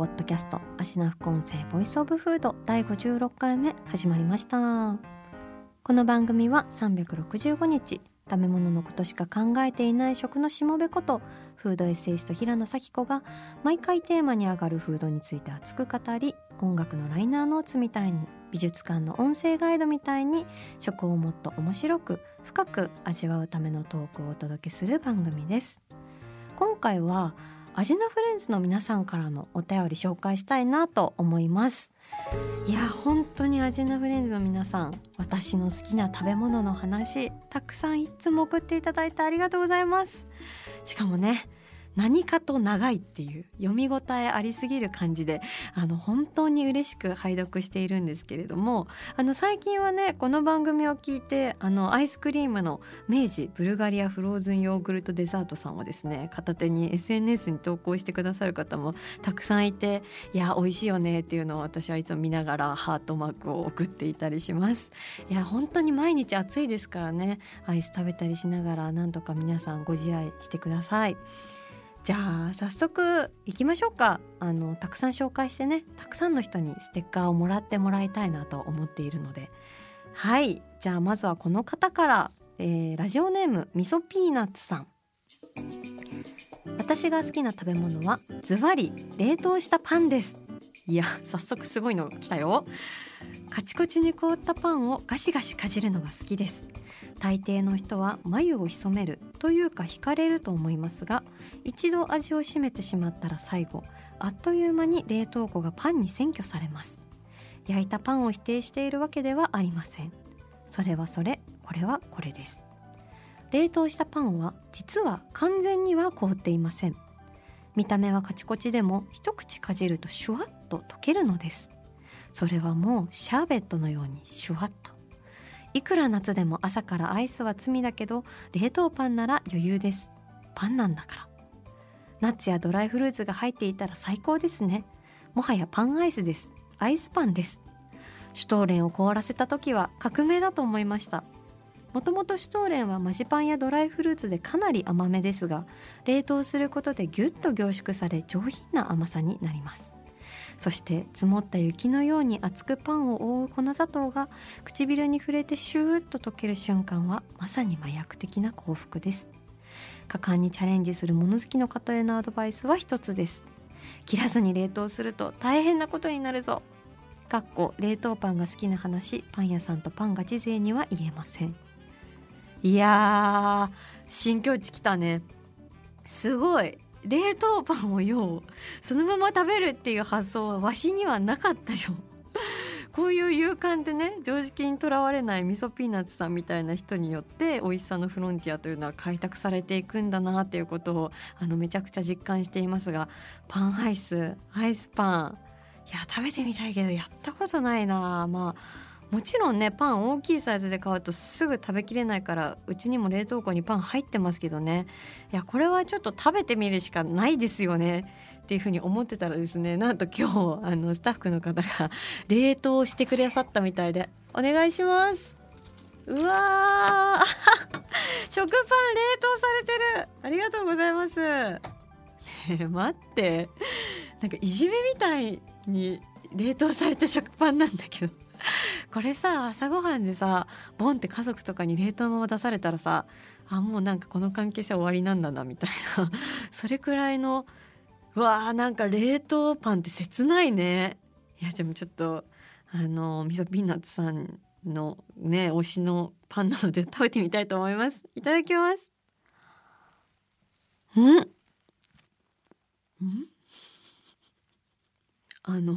ポッドキャスト味な副音声 Voice of Food 第56回目始まりました。この番組は365日食べ物のことしか考えていない食のしもべことフードエッセイスト平野紗季子が毎回テーマに上がるフードについて熱く語り音楽のライナーノーツみたいに美術館の音声ガイドみたいに食をもっと面白く深く味わうためのトークをお届けする番組です。今回はアジナフレンズの皆さんからのお便り紹介したいなと思います。いや本当にアジナフレンズの皆さん私の好きな食べ物の話たくさんいつも送っていただいてありがとうございます。しかもね何かと長いっていう読み応えありすぎる感じであの本当に嬉しく拝読しているんですけれどもあの最近はねこの番組を聞いてあのアイスクリームの明治ブルガリアフローズンヨーグルトデザートさんをですね片手に SNS に投稿してくださる方もたくさんいていや美味しいよねっていうのを私はいつも見ながらハートマークを送っていたりします。いや本当に毎日暑いですからねアイス食べたりしながらなんとか皆さんご自愛してください。じゃあ早速行きましょうか。あのたくさん紹介してねたくさんの人にステッカーをもらってもらいたいなと思っているので。はいじゃあまずはこの方から、えーラジオネームみそピーナッツさん。私が好きな食べ物はズバリ冷凍したパンです。いや早速すごいの来たよ。カチコチに凍ったパンをガシガシかじるのが好きです。大抵の人は眉を潜めるというか惹かれると思いますが一度味を占めてしまったら最後あっという間に冷凍庫がパンに占拠されます。焼いたパンを否定しているわけではありません。それはそれこれはこれです。冷凍したパンは実は完全には凍っていません。見た目はカチコチでも一口かじるとシュワッと溶けるのです。それはもうシャーベットのようにシュワッと。いくら夏でも朝からアイスは罪だけど冷凍パンなら余裕です。パンなんだから。ナッツやドライフルーツが入っていたら最高ですね。もはやパンアイスです。アイスパンです。シュトーレンを凍らせた時は革命だと思いました。もともとシュトーレンはマジパンやドライフルーツでかなり甘めですが冷凍することでギュッと凝縮され上品な甘さになります。そして積もった雪のように厚くパンを覆う粉砂糖が唇に触れてシューッと溶ける瞬間はまさに麻薬的な幸福です。果敢にチャレンジする物好きの方へのアドバイスは一つです。切らずに冷凍すると大変なことになるぞ。かっこ冷凍パンが好きな話パン屋さんとパンガチ勢には言えません。いやー新境地来たね。すごい。冷凍パンをようそのまま食べるっていう発想はわしにはなかったよ。こういう勇敢でね常識にとらわれない味噌ピーナッツさんみたいな人によって美味しさのフロンティアというのは開拓されていくんだなっていうことをあのめちゃくちゃ実感していますがパンアイスアイスパン。いや食べてみたいけどやったことないな。まあもちろんねパン大きいサイズで買うとすぐ食べきれないからうちにも冷凍庫にパン入ってますけどね。いやこれはちょっと食べてみるしかないですよね。っていうふうに思ってたらですねなんと今日あのスタッフの方が冷凍してくださったみたいでお願いします。うわー。食パン冷凍されてる。ありがとうございます。え待って。なんかいじめみたいに冷凍された食パンなんだけど。これさ朝ごはんでさボンって家族とかに冷凍のまま出されたらさあもうなんかこの関係性終わりなんだなみたいな。それくらいのうわーなんか冷凍パンって切ないね。いやでもちょっとあのみそピーナッツさんのね推しのパンなので食べてみたいと思います。いただきます。うん。ん？あの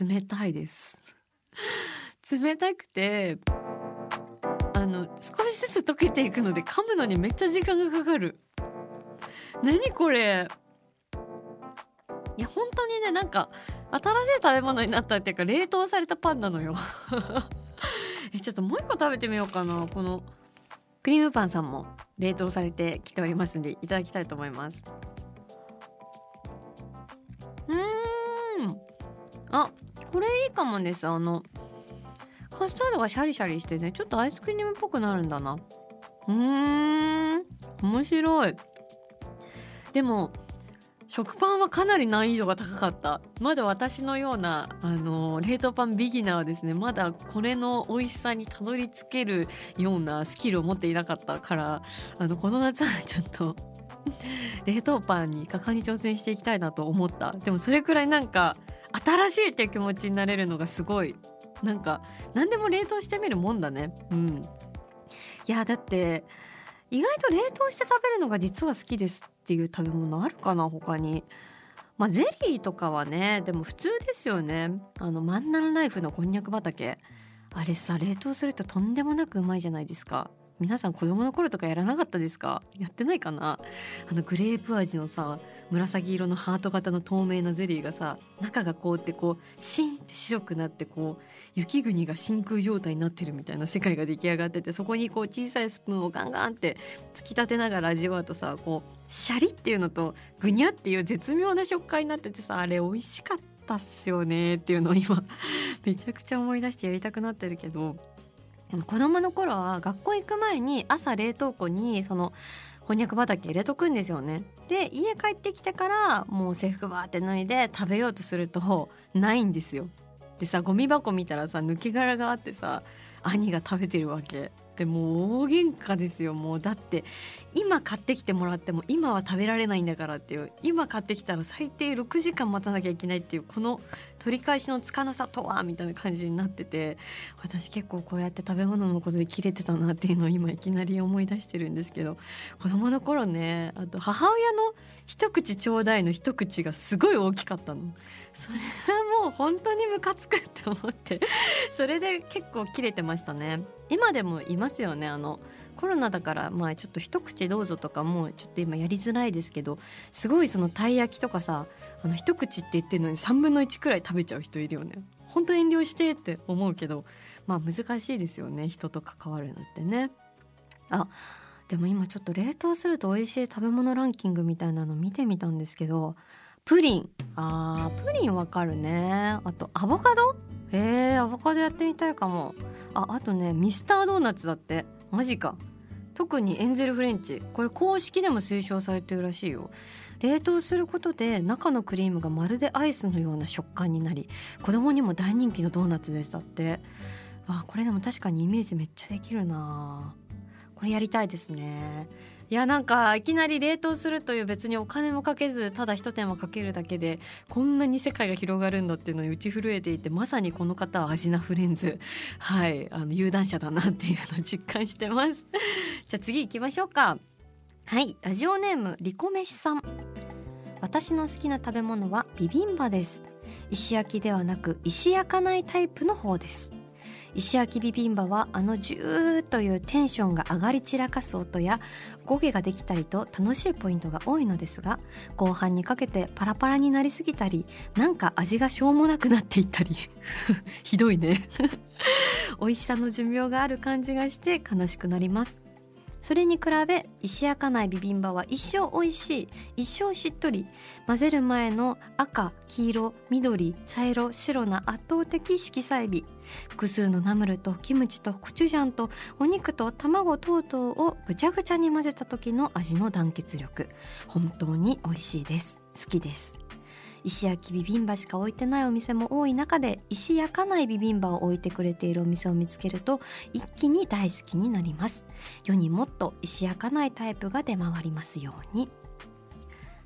冷たいです。冷たくてあの少しずつ溶けていくので噛むのにめっちゃ時間がかかる。何これ。いや本当にねなんか新しい食べ物になったっていうか冷凍されたパンなのよ。えちょっともう一個食べてみようかな。このクリームパンさんも冷凍されてきておりますんでいただきたいと思います。うん。あこれいいかもです。あのカスタードがシャリシャリしてねちょっとアイスクリームっぽくなるんだな。うん。面白い。でも食パンはかなり難易度が高かった。まだ私のようなあの冷凍パンビギナーはですねまだこれの美味しさにたどり着けるようなスキルを持っていなかったからあのこの夏はちょっと 冷凍パンに果敢に挑戦していきたいなと思った。でもそれくらいなんか新しいって気持ちになれるのがすごい。なんか何でも冷凍してみるもんだね。うん。いやだって意外と冷凍して食べるのが実は好きですっていう食べ物あるかな他に。まあゼリーとかはねでも普通ですよね。あのマンナルライフのこんにゃく畑。あれさ冷凍するととんでもなくうまいじゃないですか。皆さん子供の頃とかやらなかったですか？やってないかな？あのグレープ味のさ紫色のハート型の透明なゼリーがさ中が凍ってこうシンって白くなってこう雪国が真空状態になってるみたいな世界が出来上がっててそこにこう小さいスプーンをガンガンって突き立てながら味わうとさこうシャリっていうのとグニャっていう絶妙な食感になっててさあれ美味しかったっすよねっていうのを今めちゃくちゃ思い出してやりたくなってるけど子供の頃は学校行く前に朝冷凍庫にそのこんにゃく畑入れとくんですよね。で家帰ってきてからもう制服バーって脱いで食べようとするとないんですよ。でさゴミ箱見たらさ抜け殻があってさ兄が食べてるわけ。でもう大喧嘩ですよ。もうだって今買ってきてもらっても今は食べられないんだからっていう。今買ってきたら最低6時間待たなきゃいけないっていうこの取り返しのつかなさとはみたいな感じになってて私結構こうやって食べ物のことで切れてたなっていうのを今いきなり思い出してるんですけど子供の頃ねあと母親の一口ちょうだいの一口がすごい大きかったの。それがもう本当にムカつくって思って それで結構切れてましたね。今でもいますよね。あのコロナだからまあちょっと一口どうぞとかもうちょっと今やりづらいですけどすごいそのたい焼きとかさあの一口って言ってるのに3分の1くらい食べちゃう人いるよね。本当遠慮してって思うけどまあ難しいですよね。人と関わるのってね。あでも今ちょっと冷凍すると美味しい食べ物ランキングみたいなの見てみたんですけどプリン。あープリンわかるね。あとアボカド？へえアボカドやってみたいかも。ああとねミスタードーナツだって。マジか。特にエンゼルフレンチ。これ公式でも推奨されてるらしいよ。冷凍することで中のクリームがまるでアイスのような食感になり子供にも大人気のドーナツですだって。わこれでも確かにイメージめっちゃできるなこれやりたいですね。いやなんかいきなり冷凍するという別にお金もかけずただ一手間かけるだけでこんなに世界が広がるんだっていうのに打ち震えていてまさにこの方はアジナフレンズ。はい。あの有段者だなっていうのを実感してます。じゃあ次行きましょうか。はい。ラジオネームリコメシさん。私の好きな食べ物はビビンバです。石焼きではなく石焼かないタイプの方です。石焼きビビンバはあのジューというテンションが上がり散らかす音や語毛ができたりと楽しいポイントが多いのですが後半にかけてパラパラになりすぎたりなんか味がしょうもなくなっていったり。ひどいね。美味しさの寿命がある感じがして悲しくなります。それに比べ石焼かないビビンバは一生美味しい。一生しっとり。混ぜる前の赤黄色緑茶色白な圧倒的色。彩美複数のナムルとキムチとコチュジャンとお肉と卵等々をぐちゃぐちゃに混ぜた時の味の団結力。本当に美味しいです。好きです。石焼きビビンバしか置いてないお店も多い中で石焼かないビビンバを置いてくれているお店を見つけると一気に大好きになります。世にもっと石焼かないタイプが出回りますように。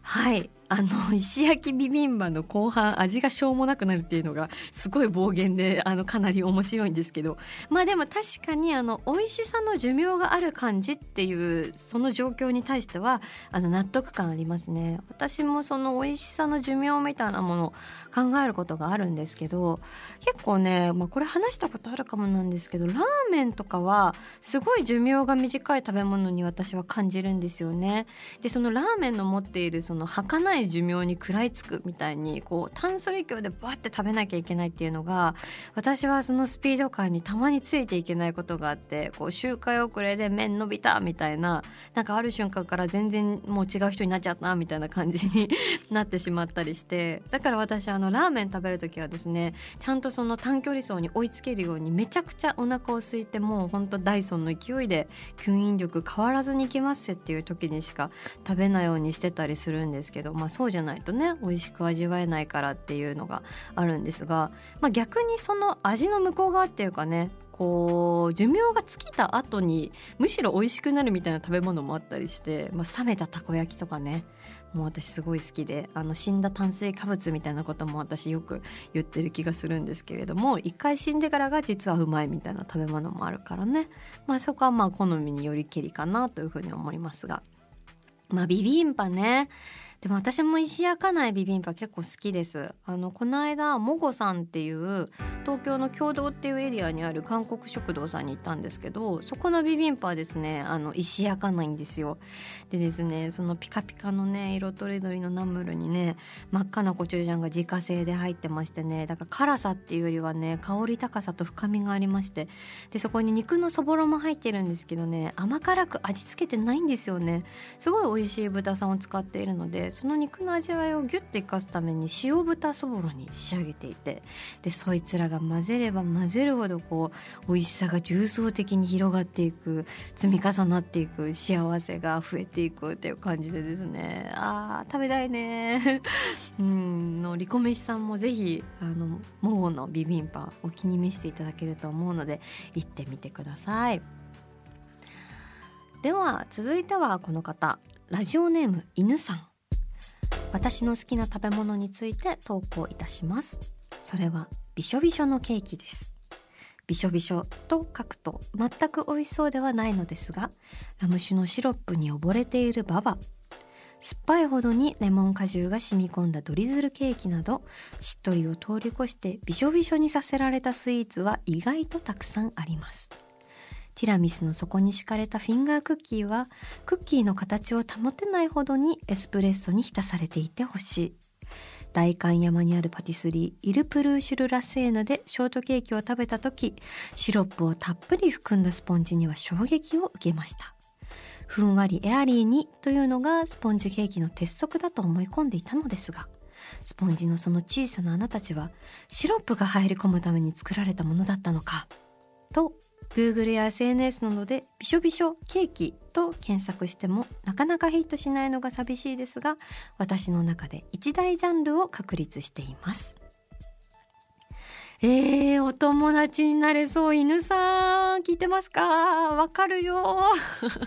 はい。あの石焼きビビンバの後半味がしょうもなくなるっていうのがすごい暴言であのかなり面白いんですけど。まあでも確かにあの美味しさの寿命がある感じっていうその状況に対してはあの納得感ありますね。私もその美味しさの寿命みたいなもの考えることがあるんですけど結構ね、まあ、これ話したことあるかもなんですけどラーメンとかはすごい寿命が短い食べ物に私は感じるんですよね。でそのラーメンの持っているその儚い寿命に食らいつくみたいにこう炭素利強でバッて食べなきゃいけないっていうのが私はそのスピード感にたまについていけないことがあってこう周回遅れで麺伸びたみたいななんかある瞬間から全然もう違う人になっちゃったみたいな感じになってしまったりしてだから私あのラーメン食べる時はですねちゃんとその短距離走に追いつけるようにめちゃくちゃお腹を空いてもうほんとダイソンの勢いで吸引力変わらずにいけますっていう時にしか食べないようにしてたりするんですけどまあそうじゃないとね美味しく味わえないからっていうのがあるんですが、まあ、逆にその味の向こう側っていうかねこう寿命が尽きた後にむしろ美味しくなるみたいな食べ物もあったりして、まあ、冷めたたこ焼きとかねもう私すごい好きであの死んだ炭水化物みたいなことも私よく言ってる気がするんですけれども一回死んでからが実はうまいみたいな食べ物もあるからね、まあ、そこはまあ好みによりけりかなというふうに思いますが。まあビビンパね。でも私も石焼かないビビンパ結構好きです。あのこの間もごさんっていう東京の共同っていうエリアにある韓国食堂さんに行ったんですけどそこのビビンパはですねあの石焼かないんですよ。でですねそのピカピカのね色とりどりのナムルにね真っ赤なコチュジャンが自家製で入ってましてねだから辛さっていうよりはね香り高さと深みがありましてでそこに肉のそぼろも入ってるんですけどね甘辛く味付けてないんですよね。すごい美味しい豚さんを使っているのでその肉の味わいをギュッと生かすために塩豚そぼろに仕上げていてでそいつらが混ぜれば混ぜるほどこう美味しさが重層的に広がっていく積み重なっていく幸せが増えていくっていう感じでですね。あー食べたいね。うんのリコメシさんもぜひあのモゴのビビンパお気に召していただけると思うので行ってみてください。では続いてはこの方。ラジオネーム犬さん。私の好きな食べ物について投稿いたします。それはびしょびしょのケーキです。びしょびしょと書くと全く美味しそうではないのですがラム酒のシロップに溺れているババ。酸っぱいほどにレモン果汁が染み込んだドリズルケーキなどしっとりを通り越してびしょびしょにさせられたスイーツは意外とたくさんあります。ティラミスの底に敷かれたフィンガークッキーはクッキーの形を保てないほどにエスプレッソに浸されていてほしい。代官山にあるパティスリーイルプルーシュルラセーヌでショートケーキを食べた時シロップをたっぷり含んだスポンジには衝撃を受けました。ふんわりエアリーにというのがスポンジケーキの鉄則だと思い込んでいたのですがスポンジのその小さな穴たちはシロップが入り込むために作られたものだったのかと Google や SNS などでびしょびしょケーキと検索してもなかなかヒットしないのが寂しいですが私の中で一大ジャンルを確立しています。えー、お友達になれそう犬さん聞いてますか？わかるよ。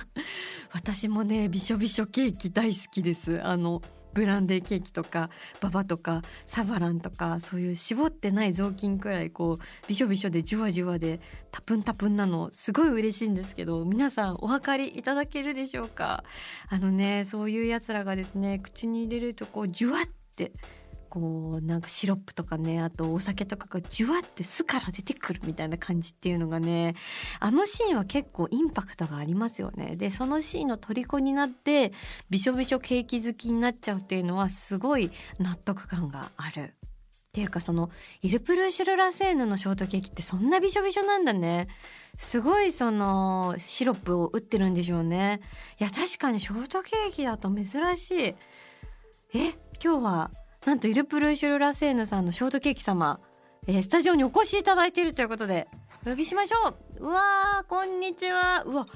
私もねびしょびしょケーキ大好きです。あのブランデーケーキとかババとかサバランとかそういう絞ってない雑巾くらいこうびしょびしょでじゅわじゅわでタプンタプンなのすごい嬉しいんですけど皆さんお分かりいただけるでしょうか？あのねそういうやつらがですね口に入れるとこうじゅわってこうなんかシロップとかねあとお酒とかがジュワって巣から出てくるみたいな感じっていうのがねあのシーンは結構インパクトがありますよね。でそのシーンの虜になってびしょびしょケーキ好きになっちゃうっていうのはすごい納得感がある。っていうかそのイルプルーシュルラセーヌのショートケーキってそんなびしょびしょなんだね。すごいそのシロップを打ってるんでしょうね。いや確かにショートケーキだと珍しい。え？今日はなんとイルプルーシュルラセーヌさんのショートケーキ様、えー、スタジオにお越しいただいているということでお呼びしましょう。うわーこんにちは。うわ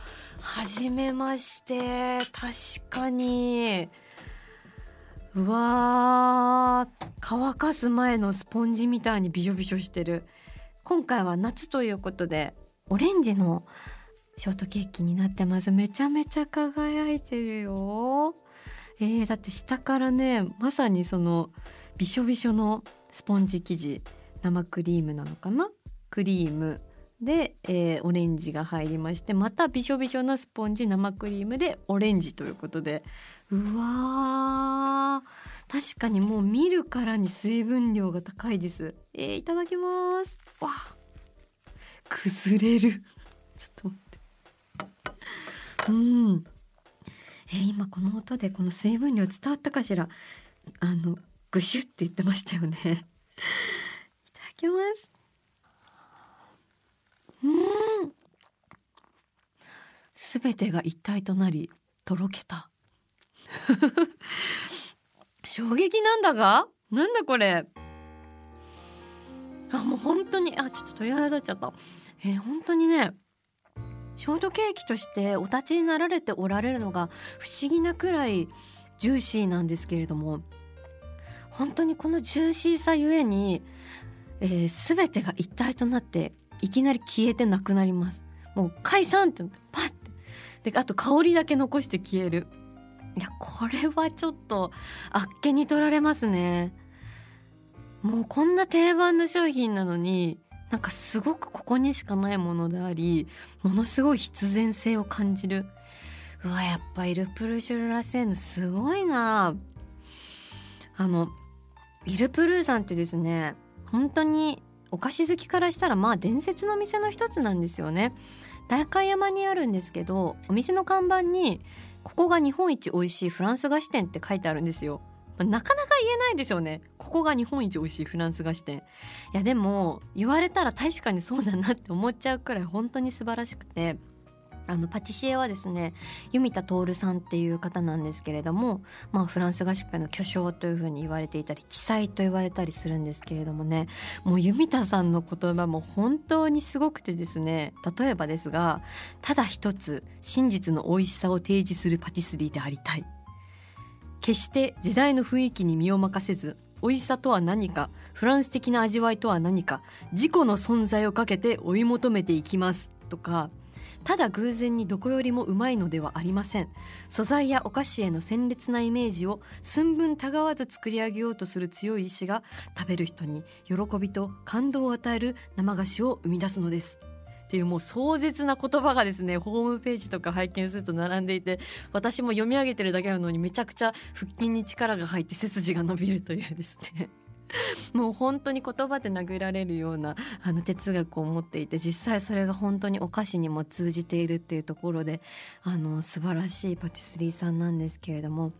はじめまして。確かに。うわー乾かす前のスポンジみたいにびしょびしょしてる。今回は夏ということでオレンジのショートケーキになってます。めちゃめちゃ輝いてるよ。えー、だって下からねまさにそのびしょびしょのスポンジ生地生クリームなのかな？クリーム。で、えー、オレンジが入りましてまたびしょびしょのスポンジ生クリームでオレンジということで。うわー。確かにもう見るからに水分量が高いです。えー、いただきます。わ崩れる。ちょっと待って。うん。え、今この音でこの水分量伝わったかしら？あのぐしゅって言ってましたよね。いただきます。うん。すべてが一体となりとろけた。衝撃なんだが？なんだこれ？あもう本当にあちょっと鳥肌立っちゃった。えー、本当にねショートケーキとしてお立ちになられておられるのが不思議なくらいジューシーなんですけれども本当にこのジューシーさゆえに、えー、全てが一体となっていきなり消えてなくなります。もう解散ってパッて。であと香りだけ残して消える。いやこれはちょっとあっけに取られますね。もうこんな定番の商品なのになんかすごくここにしかないものでありものすごい必然性を感じる。うわやっぱイルプルシュルラセーヌすごいな。あのイルプルーさんってですね本当にお菓子好きからしたらまあ伝説の店の一つなんですよね。代山にあるんですけどお店の看板にここが日本一美味しいフランス菓子店って書いてあるんですよ。なかなか言えないですよね。ここが日本一美味しいフランス菓子店。いやでも言われたら確かにそうだなって思っちゃうくらい本当に素晴らしくて。あのパティシエはですね弓田徹さんっていう方なんですけれども、まあ、フランス合宿の巨匠というふうに言われていたり奇才と言われたりするんですけれどもね。もう弓田さんの言葉も本当にすごくてですね。例えばですがただ一つ真実の美味しさを提示するパティスリーでありたい。決して時代の雰囲気に身を任せず美味しさとは何かフランス的な味わいとは何か自己の存在をかけて追い求めていきますとかただ偶然にどこよりもうまいのではありません。素材やお菓子への鮮烈なイメージを寸分たがわず作り上げようとする強い意志が食べる人に喜びと感動を与える生菓子を生み出すのです。っていうもう壮絶な言葉がですねホームページとか拝見すると並んでいて私も読み上げてるだけなのにめちゃくちゃ腹筋に力が入って背筋が伸びるというですね。もう本当に言葉で殴られるようなあの哲学を持っていて実際それが本当にお菓子にも通じているっていうところであの素晴らしいパティスリーさんなんですけれども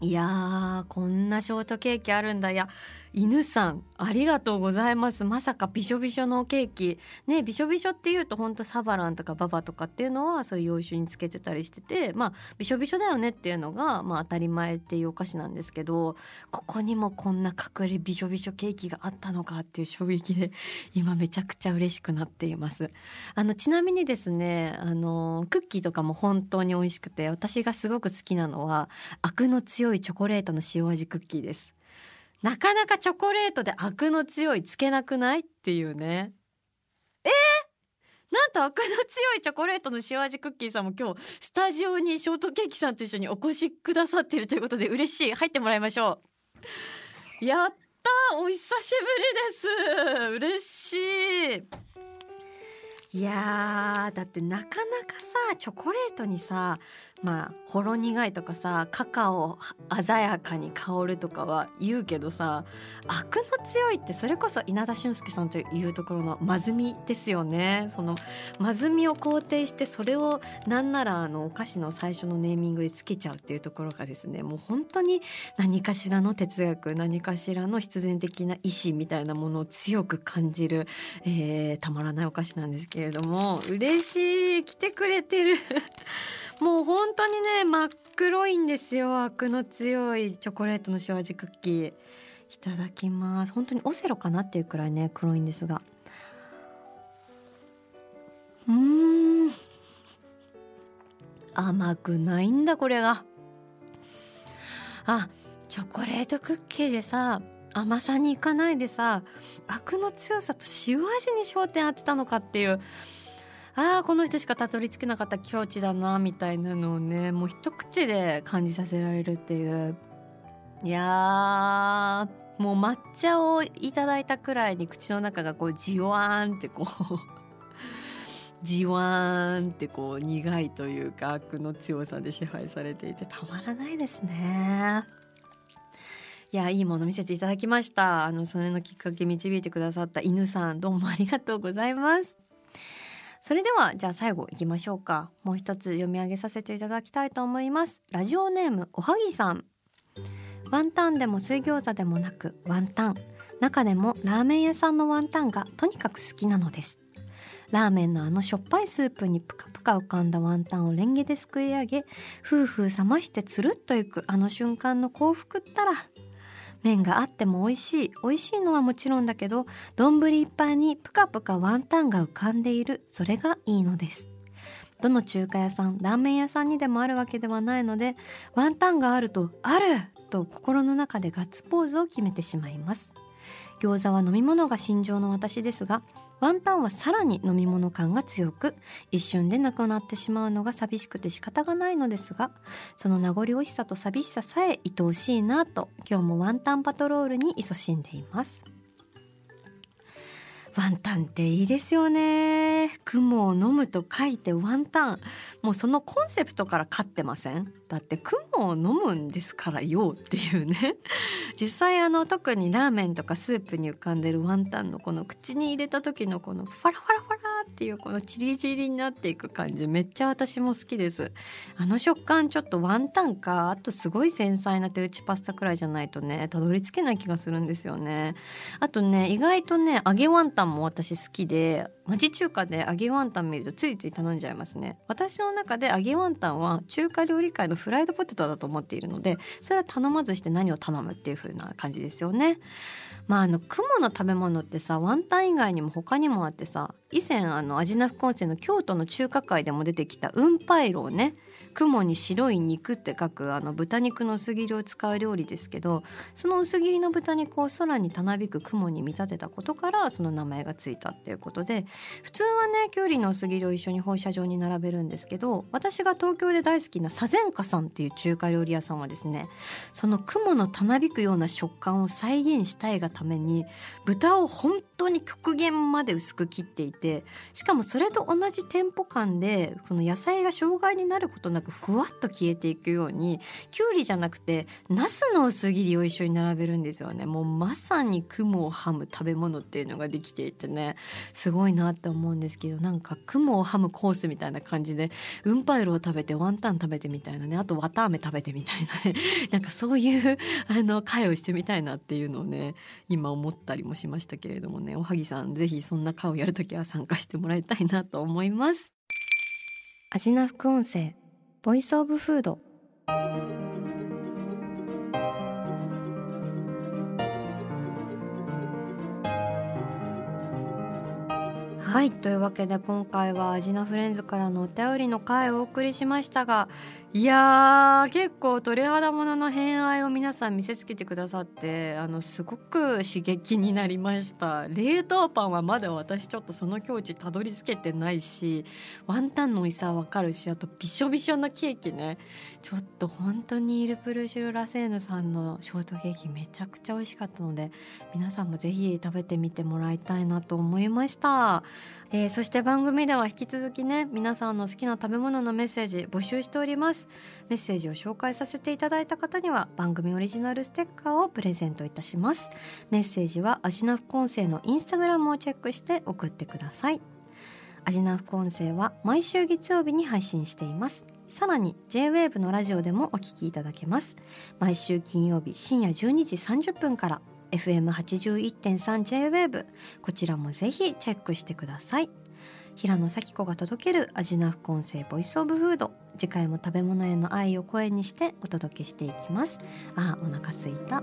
いやーこんなショートケーキあるんだ。いや犬さんありがとうございます。まさかびしょびしょのケーキ。ねびしょびしょっていうとほんとサバランとかババとかっていうのはそういう洋酒につけてたりしててまあびしょびしょだよねっていうのが、まあ、当たり前っていうお菓子なんですけどここにもこんな隠れびしょびしょケーキがあったのかっていう衝撃で 今めちゃくちゃ嬉しくなっています。あのちなみにですねあのクッキーとかも本当に美味しくて私がすごく好きなのはアクの強いチョコレートの塩味クッキーです。なかなかチョコレートでアクの強いつけなくない？っていうね。え？ー、なんとアクの強いチョコレートの塩味クッキーさんも今日スタジオにショートケーキさんと一緒にお越しくださっているということで嬉しい。入ってもらいましょう。やったお久しぶりです。嬉しいいやだってなかなかさチョコレートにさまあほろ苦いとかさカカオ鮮やかに香るとかは言うけどさアクの強いってそれこそ稲田俊介さんというところのまずみですよね。そのまずみを肯定してそれをなんならあのお菓子の最初のネーミングでつけちゃうっていうところがですねもう本当に何かしらの哲学何かしらの必然的な意志みたいなものを強く感じる、えー、たまらないお菓子なんですけれどれども嬉しい来てくれてる。もう本当にね真っ黒いんですよ。アクの強いチョコレートの塩味クッキー。いただきます。本当にオセロかなっていうくらいね黒いんですが。うん。甘くないんだこれが。あチョコレートクッキーでさ甘さにいかないでさアクの強さと塩味に焦点当てたのかっていうああこの人しかたどり着けなかった境地だなみたいなのをねもう一口で感じさせられるっていういやもう抹茶をいただいたくらいに口の中がこうじわーんってこう じわーんってこう苦いというか悪の強さで支配されていてたまらないですね。いやいいもの見せていただきました。あのそれのきっかけ導いてくださった犬さんどうもありがとうございます。それではじゃあ最後いきましょうか。もう一つ読み上げさせていただきたいと思います。ラジオネームおはぎさん。ワンタンでも水餃子でもなくワンタン。中でもラーメン屋さんのワンタンがとにかく好きなのです。ラーメンのあのしょっぱいスープにプカプカ浮かんだワンタンをレンゲですくい上げふうふう冷ましてつるっといくあの瞬間の幸福ったら麺があっても美味しい。美味しいのはもちろんだけど丼いっぱいにプカプカワンタンが浮かんでいる。それがいいのです。どの中華屋さんラーメン屋さんにでもあるわけではないのでワンタンがあると「ある!」と心の中でガッツポーズを決めてしまいます。餃子は飲み物が心情の私ですがワンタンはさらに飲み物感が強く一瞬でなくなってしまうのが寂しくて仕方がないのですがその名残惜しさと寂しささえ愛おしいなと今日もワンタンパトロールに勤しんでいます。ワンタンっていいですよね。雲を飲むと書いてワンタン。もうそのコンセプトから勝ってません？だって雲を飲むんですからよっていうね。実際あの特にラーメンとかスープに浮かんでるワンタンのこの口に入れた時のこのファラファラファラっていうこのチリチリになっていく感じめっちゃ私も好きです。あの食感ちょっとワンタンかあとすごい繊細な手打ちパスタくらいじゃないとねたどり着けない気がするんですよね。あとね意外とね揚げワンタンも私好きで町中華で揚げワンタン見るとついつい頼んじゃいますね。私の中で揚げワンタンは中華料理界のフライドポテトだと思っているのでそれは頼まずして何を頼むっていう風な感じですよね。まああの雲の食べ物ってさワンタン以外にも他にもあってさ以前あのアジナフコンセの京都の中華界でも出てきた雲パイロね雲に白い肉って書くあの豚肉の薄切りを使う料理ですけどその薄切りの豚肉を空にたなびく雲に見立てたことからその名前がついたっていうことで普通はねきゅうりの薄切りを一緒に放射状に並べるんですけど私が東京で大好きな左前家さんっていう中華料理屋さんはですねその雲のたなびくような食感を再現したいがために豚を本当に極限まで薄く切っていてしかもそれと同じテンポ感でその野菜が障害になることなくふわっと消えていくようにきゅうりじゃなくてナスの薄切りを一緒に並べるんですよね。もうまさに雲をはむ食べ物っていうのができていてね。すごいなって思うんですけどなんか雲をはむコースみたいな感じでウンパイルを食べてワンタン食べてみたいなね。あと綿あめ食べてみたいなね。なんかそういうあの会をしてみたいなっていうのをね今思ったりもしましたけれどもね。おはぎさんぜひそんな会をやるときは参加してもらいたいなと思います。アジナ副音声ボイスオブフードはいというわけで今回はアジナフレンズからのお便りの回をお送りしましたがいやー結構鳥肌ものの偏愛を皆さん見せつけてくださってあのすごく刺激になりました。冷凍パンはまだ私ちょっとその境地たどり着けてないしワンタンの美味しさはわかるしあとびしょびしょなケーキね。ちょっと本当にイルプルシュル・ラセーヌさんのショートケーキめちゃくちゃ美味しかったので皆さんもぜひ食べてみてもらいたいなと思いました、えー、そして番組では引き続きね皆さんの好きな食べ物のメッセージ募集しております。メッセージを紹介させていただいた方には番組オリジナルステッカーをプレゼントいたします。メッセージはアジナ副音声のインスタグラムをチェックして送ってください。アジナ副音声は毎週月曜日に配信しています。さらに J-WAVE のラジオでもお聞きいただけます。毎週金曜日深夜12時30分から FM81.3J-WAVE こちらもぜひチェックしてください。平野咲子が届けるアジナ副音声ボイスオブフード次回も食べ物への愛を声にしてお届けしていきます。あお腹すいた。